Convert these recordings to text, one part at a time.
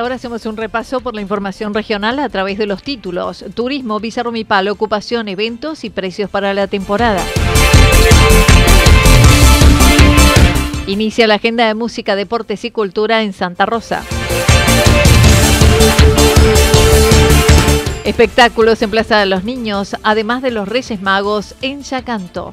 Ahora hacemos un repaso por la información regional a través de los títulos. Turismo, Visa ocupación, eventos y precios para la temporada. Inicia la agenda de música, deportes y cultura en Santa Rosa. Espectáculos en Plaza de los Niños, además de los Reyes Magos en Yacanto.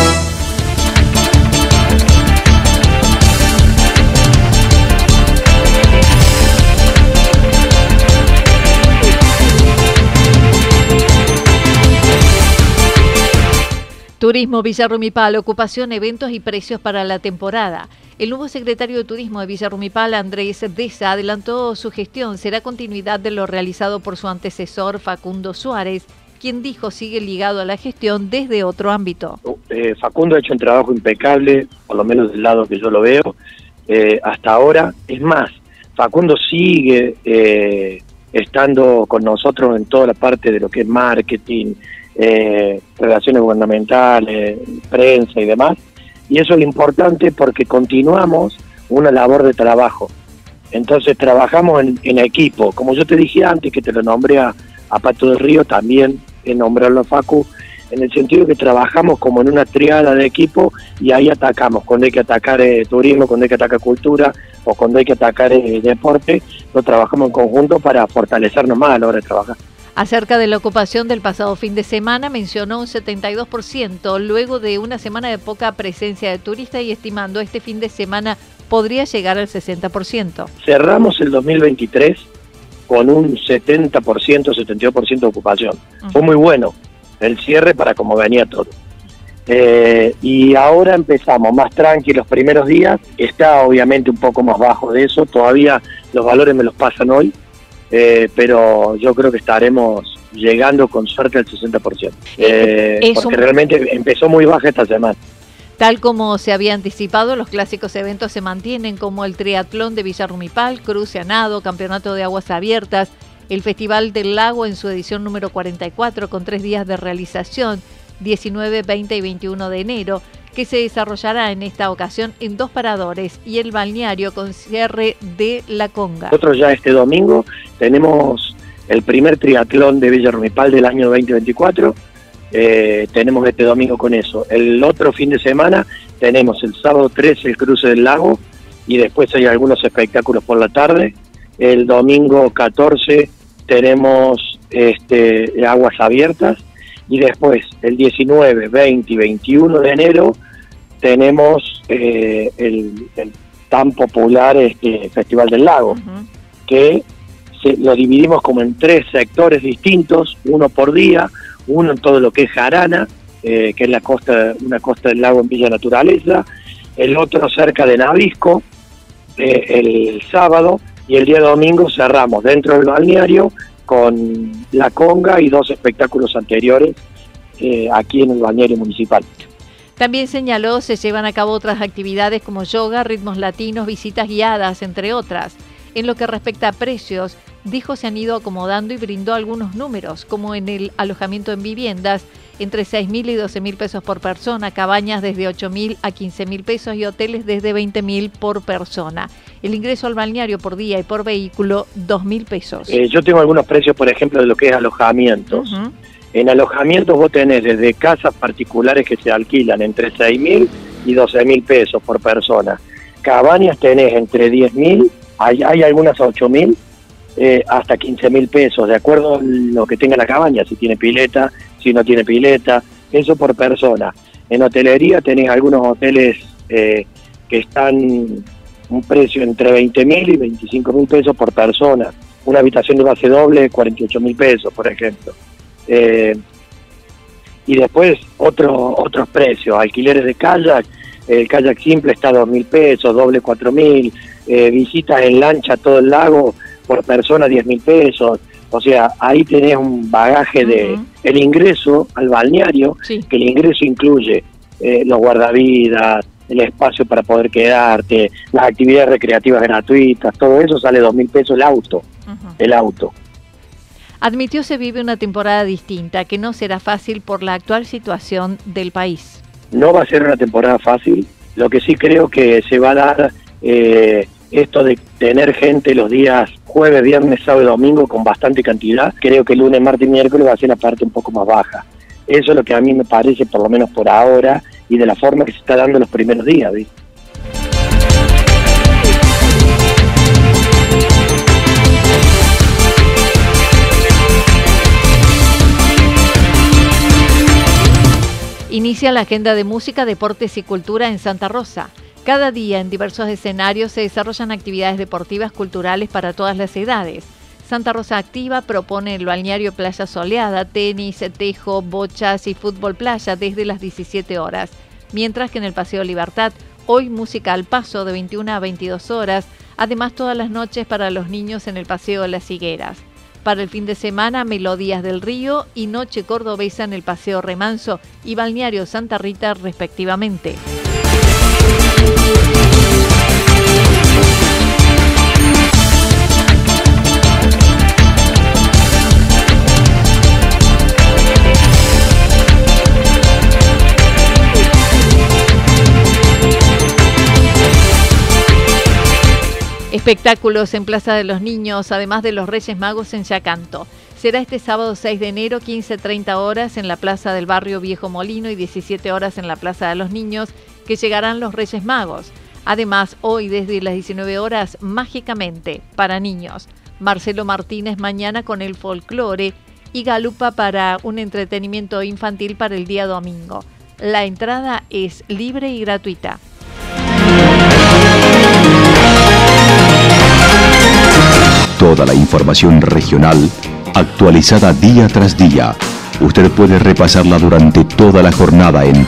Turismo Villarrumipal, ocupación, eventos y precios para la temporada. El nuevo secretario de Turismo de Villarrumipal, Andrés Deza, adelantó su gestión. Será continuidad de lo realizado por su antecesor Facundo Suárez, quien dijo sigue ligado a la gestión desde otro ámbito. Eh, Facundo ha hecho un trabajo impecable, por lo menos del lado que yo lo veo, eh, hasta ahora. Es más, Facundo sigue eh, estando con nosotros en toda la parte de lo que es marketing, eh, relaciones gubernamentales, prensa y demás. Y eso es importante porque continuamos una labor de trabajo. Entonces trabajamos en, equipo. Como yo te dije antes, que te lo nombré a, Pato del Río, también en nombrarlo a Facu, en el sentido que trabajamos como en una triada de equipo y ahí atacamos. Cuando hay que atacar eh, turismo, cuando hay que atacar cultura o cuando hay que atacar eh, deporte, lo trabajamos en conjunto para fortalecernos más a la hora de trabajar. Acerca de la ocupación del pasado fin de semana, mencionó un 72% luego de una semana de poca presencia de turistas y estimando este fin de semana podría llegar al 60%. Cerramos el 2023 con un 70%, 72% de ocupación. Fue muy bueno el cierre para como venía todo. Eh, y ahora empezamos más tranqui los primeros días, está obviamente un poco más bajo de eso, todavía los valores me los pasan hoy, eh, pero yo creo que estaremos llegando con suerte al 60%, eh, porque realmente empezó muy baja esta semana. Tal como se había anticipado, los clásicos eventos se mantienen como el triatlón de Villarrumipal, cruce a nado, campeonato de aguas abiertas, el Festival del Lago en su edición número 44 con tres días de realización, 19, 20 y 21 de enero, que se desarrollará en esta ocasión en dos paradores y el balneario con cierre de La Conga. Nosotros ya este domingo tenemos el primer triatlón de Villa Rumipal del año 2024. Eh, tenemos este domingo con eso. El otro fin de semana tenemos el sábado 13 el cruce del lago y después hay algunos espectáculos por la tarde. El domingo 14 tenemos este, aguas abiertas y después el 19, 20 y 21 de enero tenemos eh, el, tan popular este Festival del Lago, que lo dividimos como en tres sectores distintos, uno por día, uno en todo lo que es Jarana, eh, que es la costa, una costa del lago en Villa Naturaleza, el otro cerca de Navisco, eh, el sábado, y el día domingo cerramos dentro del balneario con la conga y dos espectáculos anteriores eh, aquí en el balneario municipal. También señaló se llevan a cabo otras actividades como yoga, ritmos latinos, visitas guiadas, entre otras. En lo que respecta a precios, dijo se han ido acomodando y brindó algunos números, como en el alojamiento en viviendas, entre 6 mil y 12 mil pesos por persona, cabañas desde 8 mil a 15 mil pesos y hoteles desde 20 mil por persona. El ingreso al balneario por día y por vehículo, 2 mil pesos. Eh, yo tengo algunos precios, por ejemplo, de lo que es alojamientos. En alojamientos vos tenés desde casas particulares que se alquilan entre 6 mil y 12 mil pesos por persona. Cabañas tenés entre 10 mil, hay, hay algunas a 8 mil eh, hasta 15 mil pesos, de acuerdo a lo que tenga la cabaña, si tiene pileta, si no tiene pileta, eso por persona. En hotelería tenés algunos hoteles eh, que están un precio entre 20 mil y 25 mil pesos por persona. Una habitación de base doble, 48 mil pesos, por ejemplo. Eh, y después otro, otros precios, alquileres de kayak, el kayak simple está a 2 mil pesos, doble 4 mil, visitas en lancha a todo el lago, por persona 10 mil pesos. O sea, ahí tenés un bagaje de el ingreso al balneario, que el ingreso incluye eh, los guardavidas, el espacio para poder quedarte, las actividades recreativas gratuitas, todo eso sale dos mil pesos el auto, el auto. Admitió se vive una temporada distinta, que no será fácil por la actual situación del país. No va a ser una temporada fácil, lo que sí creo que se va a dar eh, esto de tener gente los días jueves, viernes, sábado y domingo con bastante cantidad, creo que lunes, martes y miércoles va a ser la parte un poco más baja. Eso es lo que a mí me parece, por lo menos por ahora, y de la forma que se está dando los primeros días. Inicia la agenda de música, deportes y cultura en Santa Rosa. Cada día en diversos escenarios se desarrollan actividades deportivas culturales para todas las edades. Santa Rosa Activa propone el balneario Playa Soleada, tenis, tejo, bochas y fútbol playa desde las 17 horas, mientras que en el Paseo Libertad, hoy música al paso de 21 a 22 horas, además todas las noches para los niños en el Paseo de las Higueras. Para el fin de semana, Melodías del Río y Noche Cordobesa en el Paseo Remanso y Balneario Santa Rita respectivamente. Espectáculos en Plaza de los Niños, además de los Reyes Magos en Yacanto. Será este sábado 6 de enero, 15.30 horas en la Plaza del Barrio Viejo Molino y 17 horas en la Plaza de los Niños que llegarán los Reyes Magos. Además, hoy desde las 19 horas, mágicamente, para niños. Marcelo Martínez mañana con el folclore y Galupa para un entretenimiento infantil para el día domingo. La entrada es libre y gratuita. Toda la información regional actualizada día tras día. Usted puede repasarla durante toda la jornada en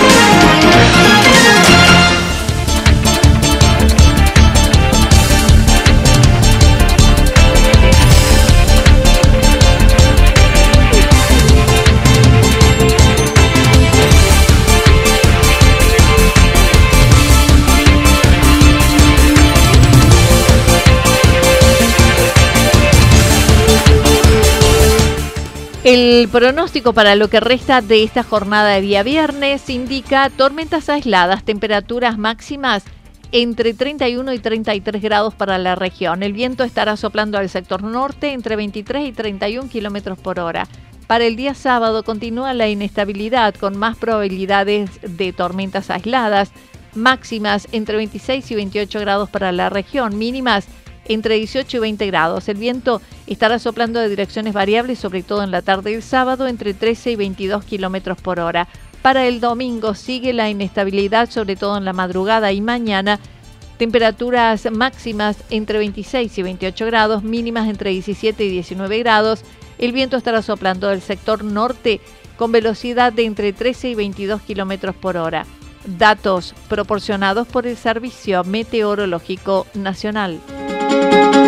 El pronóstico para lo que resta de esta jornada de día viernes indica tormentas aisladas, temperaturas máximas entre 31 y 33 grados para la región. El viento estará soplando al sector norte entre 23 y 31 kilómetros por hora. Para el día sábado continúa la inestabilidad con más probabilidades de tormentas aisladas máximas entre 26 y 28 grados para la región, mínimas entre 18 y 20 grados. El viento estará soplando de direcciones variables, sobre todo en la tarde del sábado, entre 13 y 22 kilómetros por hora. Para el domingo sigue la inestabilidad, sobre todo en la madrugada y mañana. Temperaturas máximas entre 26 y 28 grados, mínimas entre 17 y 19 grados. El viento estará soplando del sector norte con velocidad de entre 13 y 22 kilómetros por hora. Datos proporcionados por el Servicio Meteorológico Nacional.